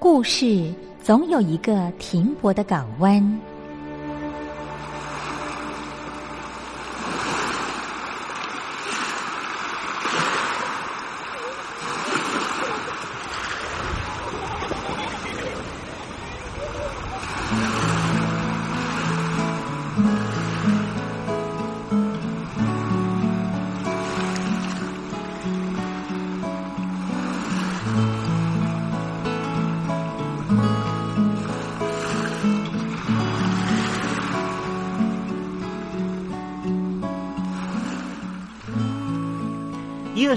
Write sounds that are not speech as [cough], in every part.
故事总有一个停泊的港湾。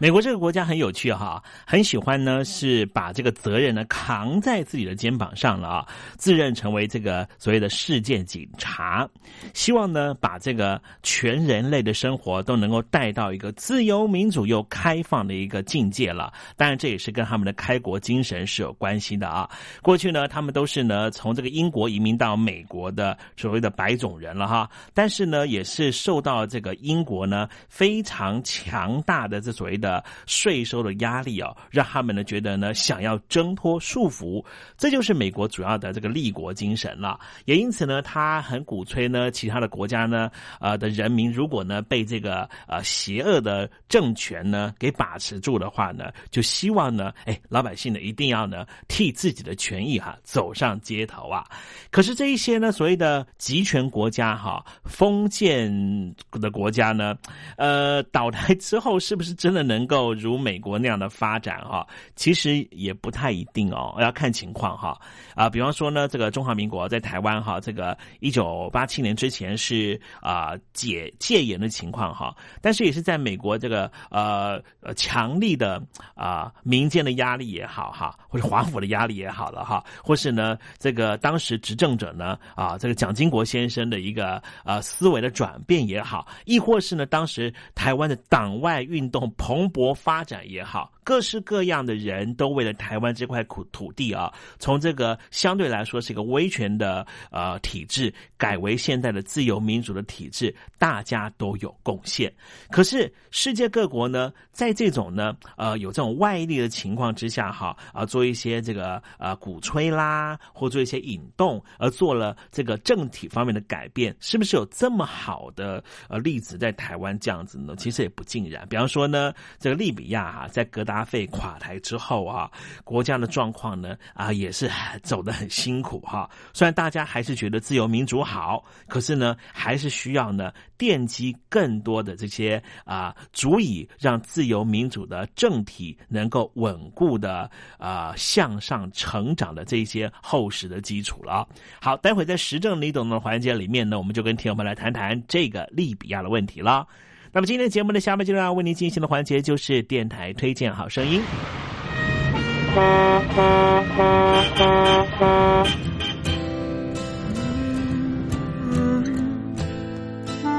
美国这个国家很有趣哈，很喜欢呢是把这个责任呢扛在自己的肩膀上了啊，自认成为这个所谓的世界警察，希望呢把这个全人类的生活都能够带到一个自由民主又开放的一个境界了。当然，这也是跟他们的开国精神是有关系的啊。过去呢，他们都是呢从这个英国移民到美国的所谓的白种人了哈，但是呢也是受到这个英国呢非常强大的这所谓的。的税收的压力哦，让他们呢觉得呢想要挣脱束缚，这就是美国主要的这个立国精神了。也因此呢，他很鼓吹呢，其他的国家呢，呃的人民如果呢被这个呃邪恶的政权呢给把持住的话呢，就希望呢，哎，老百姓呢一定要呢替自己的权益哈走上街头啊。可是这一些呢所谓的集权国家哈，封建的国家呢，呃倒台之后是不是真的能？能够如美国那样的发展哈，其实也不太一定哦，要看情况哈啊。比方说呢，这个中华民国在台湾哈，这个一九八七年之前是啊解戒严的情况哈，但是也是在美国这个呃呃强力的啊民间的压力也好哈，或者华府的压力也好了哈，或是呢这个当时执政者呢啊这个蒋经国先生的一个呃思维的转变也好，亦或是呢当时台湾的党外运动蓬。蓬勃发展也好。各式各样的人都为了台湾这块土土地啊，从这个相对来说是一个威权的呃体制，改为现在的自由民主的体制，大家都有贡献。可是世界各国呢，在这种呢呃有这种外力的情况之下哈啊，做一些这个呃鼓吹啦，或做一些引动，而做了这个政体方面的改变，是不是有这么好的呃例子在台湾这样子呢？其实也不尽然。比方说呢，这个利比亚哈，在格达。阿费垮台之后啊，国家的状况呢啊也是 [laughs] 走得很辛苦哈。虽然大家还是觉得自由民主好，可是呢还是需要呢奠基更多的这些啊足以让自由民主的政体能够稳固的啊向上成长的这些厚实的基础了。好，待会在时政你懂的环节里面呢，我们就跟听友们来谈谈这个利比亚的问题了。那么今天节目的下面就要为您进行的环节就是电台推荐好声音。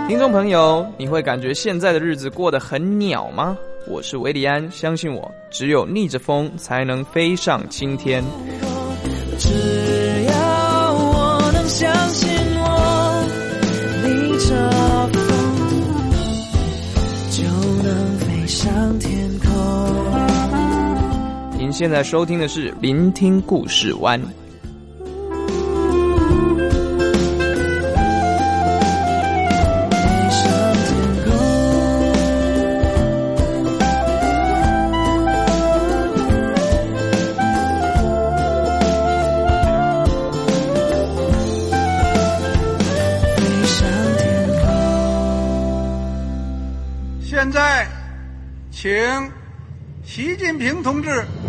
听众朋友，你会感觉现在的日子过得很鸟吗？我是维里安，相信我，只有逆着风才能飞上青天。现在收听的是《聆听故事湾》。现在请习近平同志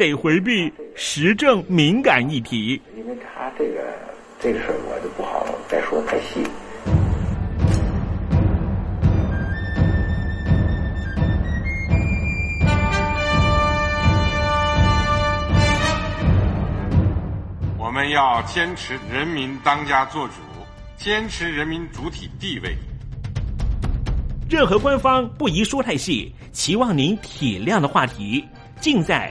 得回避时政敏感议题，因为他这个这个事儿我就不好再说太细。我们要坚持人民当家作主，坚持人民主体地位。任何官方不宜说太细，期望您体谅的话题，尽在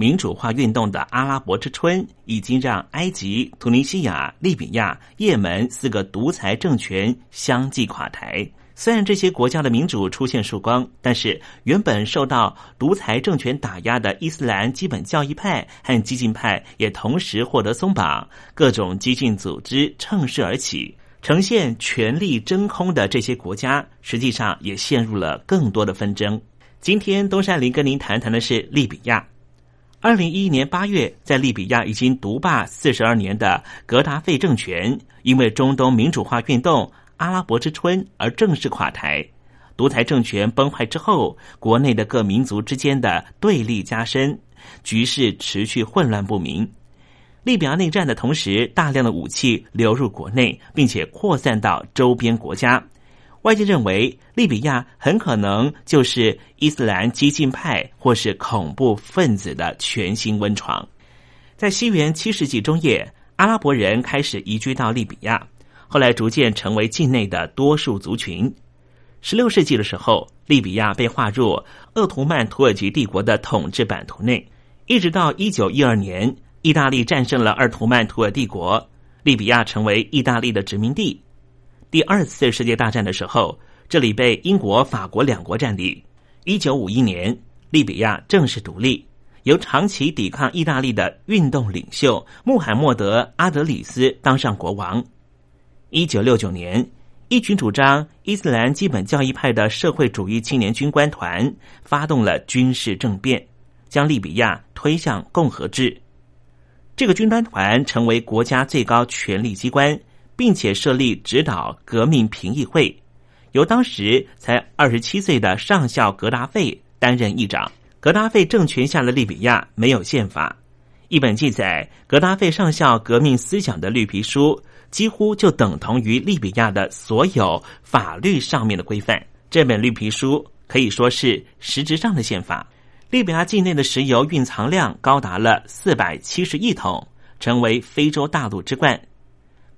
民主化运动的阿拉伯之春已经让埃及、突尼西亚、利比亚、也门四个独裁政权相继垮台。虽然这些国家的民主出现曙光，但是原本受到独裁政权打压的伊斯兰基本教义派和激进派也同时获得松绑，各种激进组织乘势而起，呈现权力真空的这些国家，实际上也陷入了更多的纷争。今天东山林跟您谈谈的是利比亚。二零一一年八月，在利比亚已经独霸四十二年的格达费政权，因为中东民主化运动“阿拉伯之春”而正式垮台。独裁政权崩坏之后，国内的各民族之间的对立加深，局势持续混乱不明。利比亚内战的同时，大量的武器流入国内，并且扩散到周边国家。外界认为，利比亚很可能就是伊斯兰激进派或是恐怖分子的全新温床。在西元七世纪中叶，阿拉伯人开始移居到利比亚，后来逐渐成为境内的多数族群。十六世纪的时候，利比亚被划入鄂图曼土耳其帝国的统治版图内，一直到一九一二年，意大利战胜了鄂图曼土耳帝国，利比亚成为意大利的殖民地。第二次世界大战的时候，这里被英国、法国两国占领。一九五一年，利比亚正式独立，由长期抵抗意大利的运动领袖穆罕默德·阿德里斯当上国王。一九六九年，一群主张伊斯兰基本教义派的社会主义青年军官团发动了军事政变，将利比亚推向共和制。这个军官团成为国家最高权力机关。并且设立指导革命评议会，由当时才二十七岁的上校格达费担任议长。格达费政权下的利比亚没有宪法，一本记载格达费上校革命思想的绿皮书，几乎就等同于利比亚的所有法律上面的规范。这本绿皮书可以说是实质上的宪法。利比亚境内的石油蕴藏量高达了四百七十亿桶，成为非洲大陆之冠。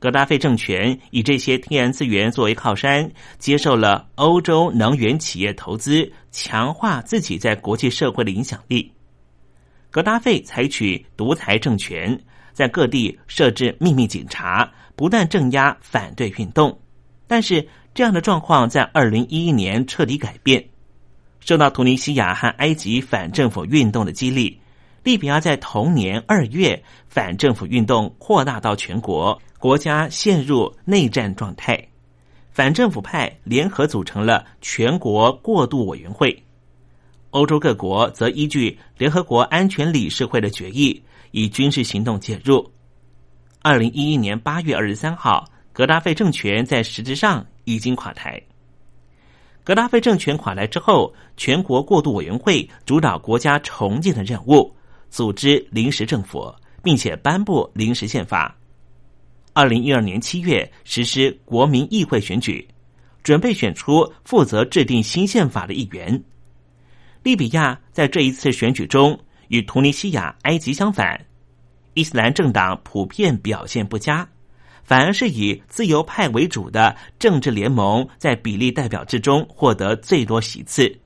格达费政权以这些天然资源作为靠山，接受了欧洲能源企业投资，强化自己在国际社会的影响力。格达费采取独裁政权，在各地设置秘密警察，不断镇压反对运动。但是，这样的状况在二零一一年彻底改变。受到突尼西亚和埃及反政府运动的激励，利比亚在同年二月反政府运动扩大到全国。国家陷入内战状态，反政府派联合组成了全国过渡委员会。欧洲各国则依据联合国安全理事会的决议，以军事行动介入。二零一一年八月二十三号，格达费政权在实质上已经垮台。格达费政权垮台之后，全国过渡委员会主导国家重建的任务，组织临时政府，并且颁布临时宪法。二零一二年七月实施国民议会选举，准备选出负责制定新宪法的议员。利比亚在这一次选举中与突尼西亚、埃及相反，伊斯兰政党普遍表现不佳，反而是以自由派为主的政治联盟在比例代表制中获得最多席次。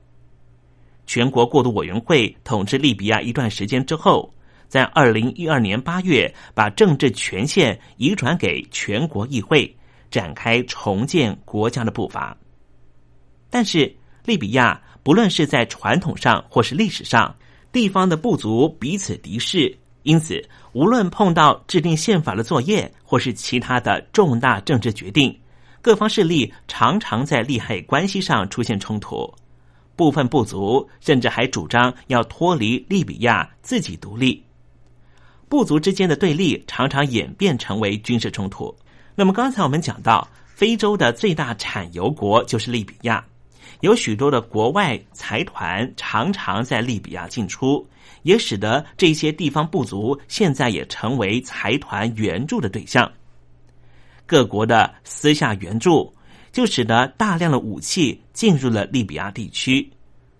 全国过渡委员会统治利比亚一段时间之后，在二零一二年八月把政治权限移转给全国议会，展开重建国家的步伐。但是利比亚。不论是在传统上或是历史上，地方的部族彼此敌视，因此无论碰到制定宪法的作业或是其他的重大政治决定，各方势力常常在利害关系上出现冲突。部分部族甚至还主张要脱离利比亚自己独立。部族之间的对立常常演变成为军事冲突。那么刚才我们讲到，非洲的最大产油国就是利比亚。有许多的国外财团常常在利比亚进出，也使得这些地方部族现在也成为财团援助的对象。各国的私下援助，就使得大量的武器进入了利比亚地区，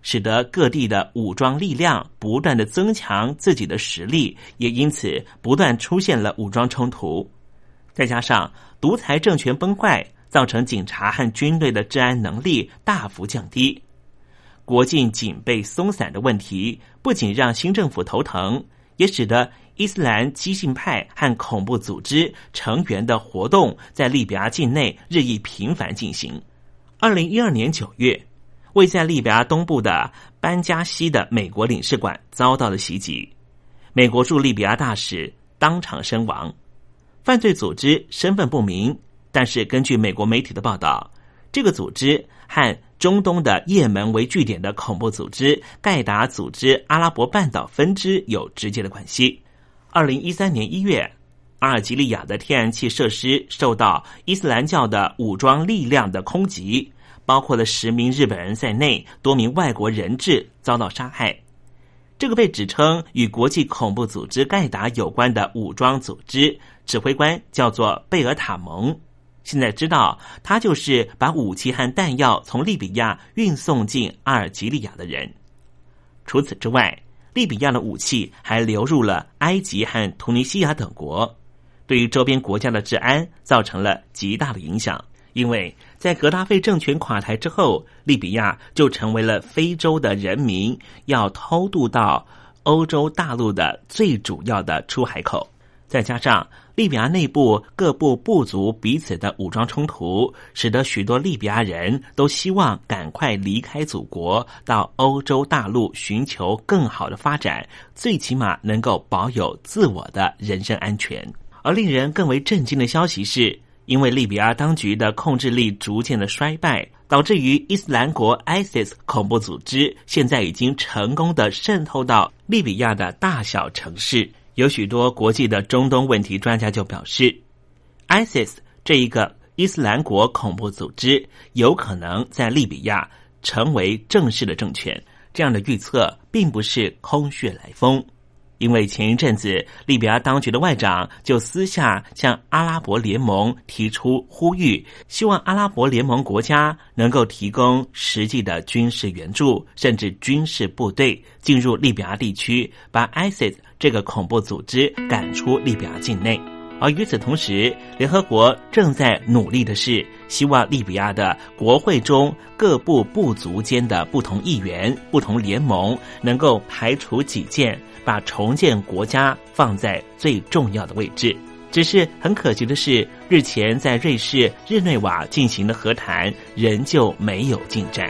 使得各地的武装力量不断的增强自己的实力，也因此不断出现了武装冲突。再加上独裁政权崩坏。造成警察和军队的治安能力大幅降低，国境警备松散的问题不仅让新政府头疼，也使得伊斯兰激进派和恐怖组织成员的活动在利比亚境内日益频繁进行。二零一二年九月，位在利比亚东部的班加西的美国领事馆遭到了袭击，美国驻利比亚大使当场身亡，犯罪组织身份不明。但是，根据美国媒体的报道，这个组织和中东的也门为据点的恐怖组织盖达组织阿拉伯半岛分支有直接的关系。二零一三年一月，阿尔及利亚的天然气设施受到伊斯兰教的武装力量的空袭，包括了十名日本人在内多名外国人质遭到杀害。这个被指称与国际恐怖组织盖达有关的武装组织指挥官叫做贝尔塔蒙。现在知道，他就是把武器和弹药从利比亚运送进阿尔及利亚的人。除此之外，利比亚的武器还流入了埃及和突尼西亚等国，对于周边国家的治安造成了极大的影响。因为在格达费政权垮台之后，利比亚就成为了非洲的人民要偷渡到欧洲大陆的最主要的出海口。再加上利比亚内部各部部族彼此的武装冲突，使得许多利比亚人都希望赶快离开祖国，到欧洲大陆寻求更好的发展，最起码能够保有自我的人身安全。而令人更为震惊的消息是，因为利比亚当局的控制力逐渐的衰败，导致于伊斯兰国 ISIS 恐怖组织现在已经成功的渗透到利比亚的大小城市。有许多国际的中东问题专家就表示，ISIS 这一个伊斯兰国恐怖组织有可能在利比亚成为正式的政权。这样的预测并不是空穴来风，因为前一阵子利比亚当局的外长就私下向阿拉伯联盟提出呼吁，希望阿拉伯联盟国家能够提供实际的军事援助，甚至军事部队进入利比亚地区，把 ISIS。这个恐怖组织赶出利比亚境内，而与此同时，联合国正在努力的是，希望利比亚的国会中各部部族间的不同议员、不同联盟能够排除己见，把重建国家放在最重要的位置。只是很可惜的是，日前在瑞士日内瓦进行的和谈仍旧没有进展。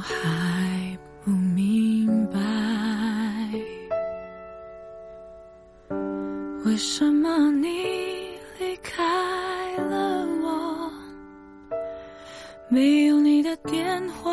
我还不明白，为什么你离开了我，没有你的电话，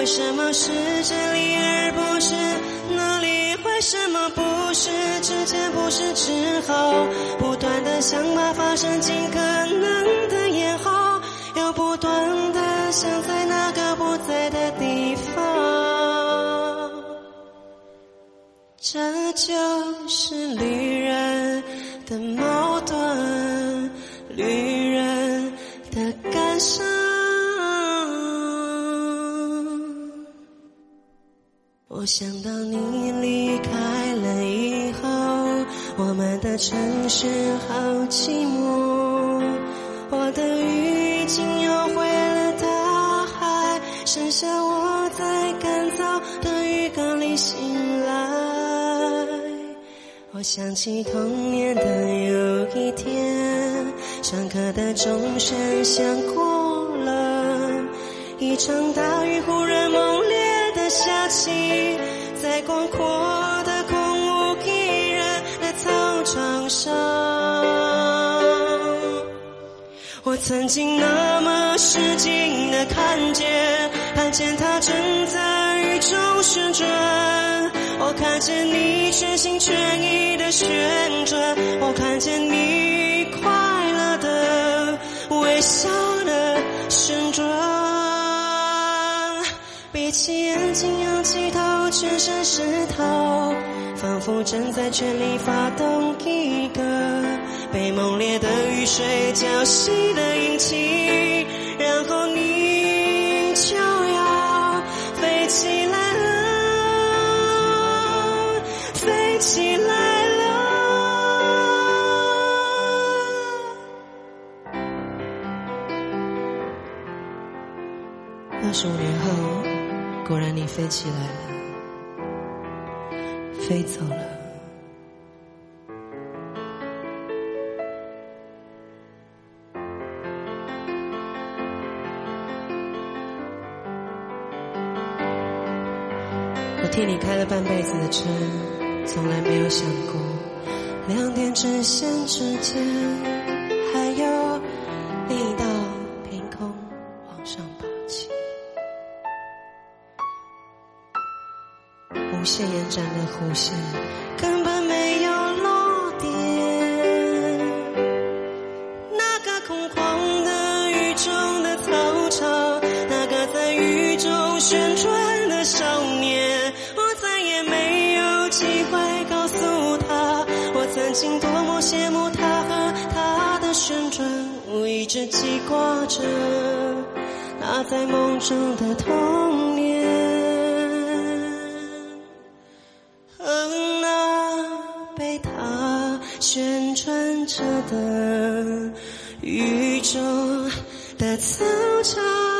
为什么是这里而不是那里？为什么不是之前不是之后？不断的想把发生尽可能的延后，又不断的想在那个不在的地方。这就是旅人的矛盾，旅人的感伤。我想到你离开了以后，我们的城市好寂寞。我的雨已经又回了大海，剩下我在干燥的浴缸里醒来。我想起童年的有一天，上课的钟声响过了，一场大雨忽然下起，在广阔的空无一人的操场上。我曾经那么使劲的看见，看见他正在雨中旋转。我看见你全心全意的旋转，我看见你快乐的微笑的旋转。闭起眼睛，仰起头，全身湿透，仿佛正在全力发动一个被猛烈的雨水浇熄的引擎，然后你就要飞起来了，飞起来了。二十五年，果然你飞起来了，飞走了。我替你开了半辈子的车，从来没有想过，两点直线之间还有另一道凭空往上爬无限延展的弧线根本没有落点。那个空旷的雨中的操场，那个在雨中旋转的少年，我再也没有机会告诉他，我曾经多么羡慕他和他的旋转。我一直记挂着那在梦中的童年。旋转着的雨中的操场。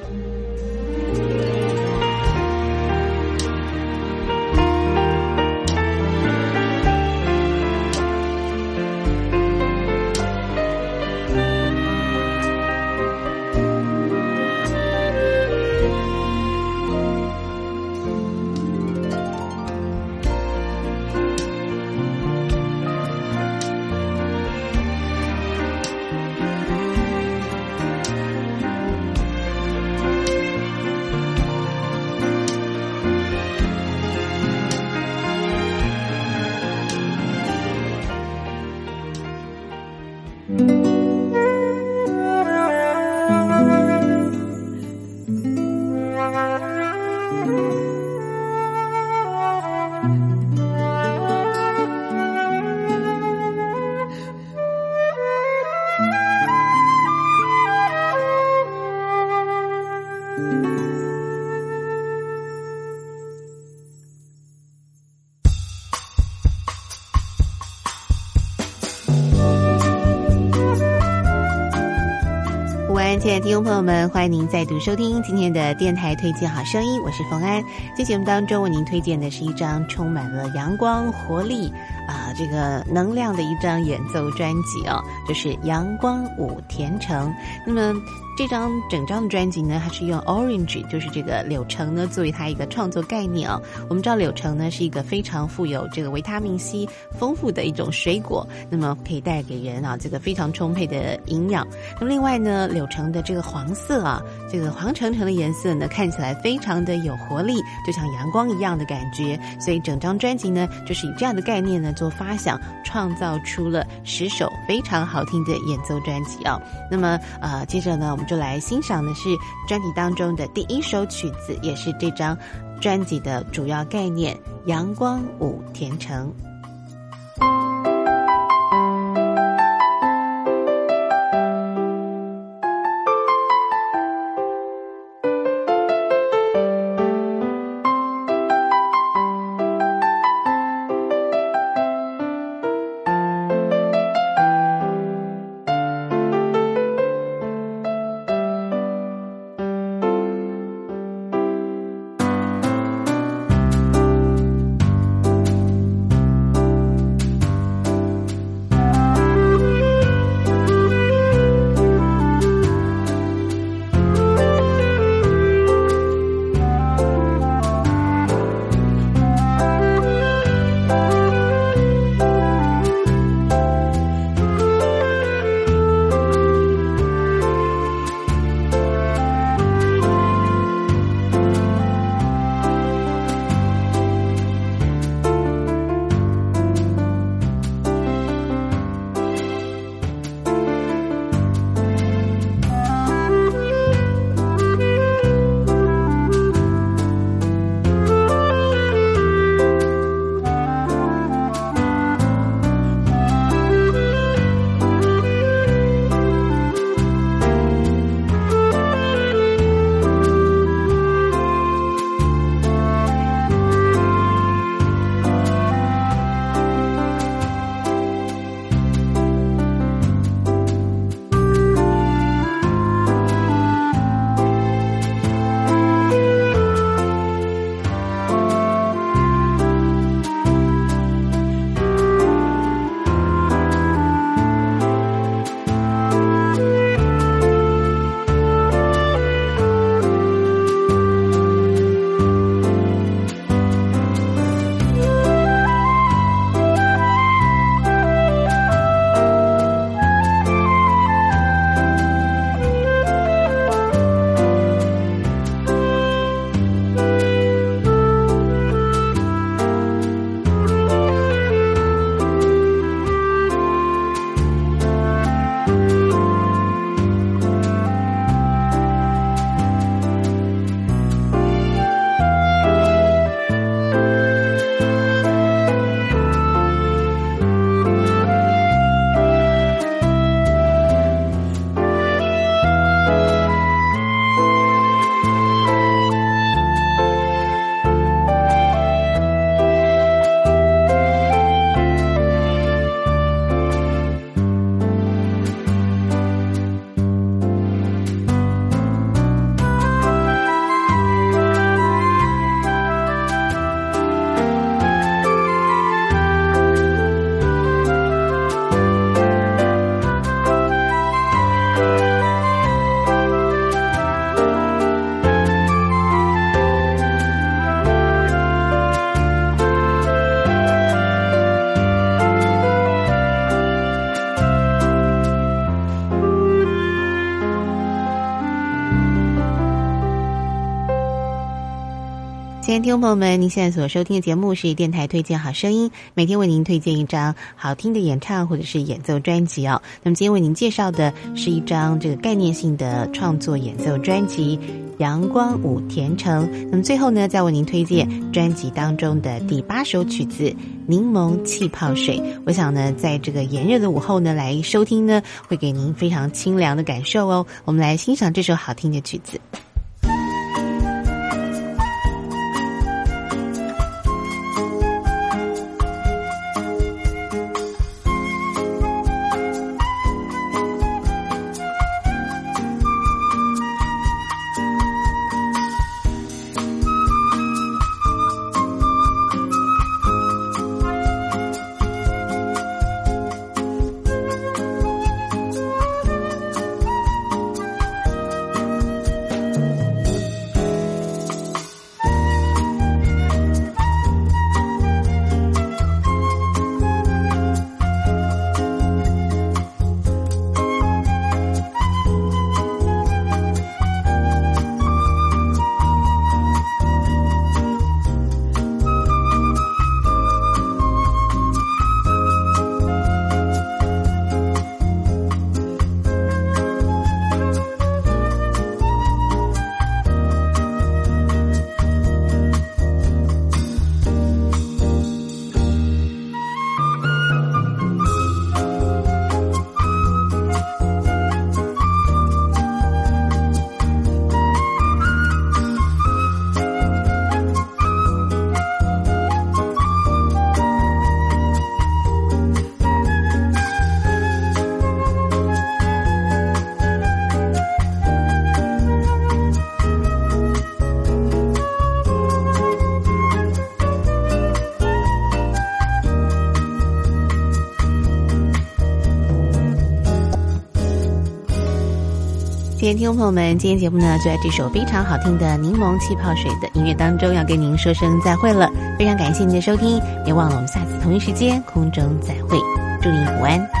的听众朋友们，欢迎您再度收听今天的电台推荐好声音，我是冯安。在节目当中为您推荐的是一张充满了阳光、活力啊，这个能量的一张演奏专辑哦，就是《阳光舞甜橙》。那么这张整张的专辑呢，它是用 orange，就是这个柳橙呢，作为它一个创作概念啊、我们知道柳橙呢是一个非常富有这个维他命 C 丰富的一种水果，那么可以带给人啊这个非常充沛的营养。那么另外呢，柳橙的这个黄色啊，这个黄橙橙的颜色呢，看起来非常的有活力，就像阳光一样的感觉。所以整张专辑呢，就是以这样的概念呢做发想，创造出了十首非常好听的演奏专辑啊。那么呃，接着呢，就来欣赏的是专辑当中的第一首曲子，也是这张专辑的主要概念《阳光舞甜橙》。听众朋友们，您现在所收听的节目是电台推荐好声音，每天为您推荐一张好听的演唱或者是演奏专辑哦。那么今天为您介绍的是一张这个概念性的创作演奏专辑《阳光舞甜橙》。那么最后呢，再为您推荐专辑当中的第八首曲子《柠檬气泡水》。我想呢，在这个炎热的午后呢，来收听呢，会给您非常清凉的感受哦。我们来欣赏这首好听的曲子。听众朋友们，今天节目呢就在这首非常好听的《柠檬气泡水》的音乐当中，要跟您说声再会了。非常感谢您的收听，别忘了我们下次同一时间空中再会。祝您午安。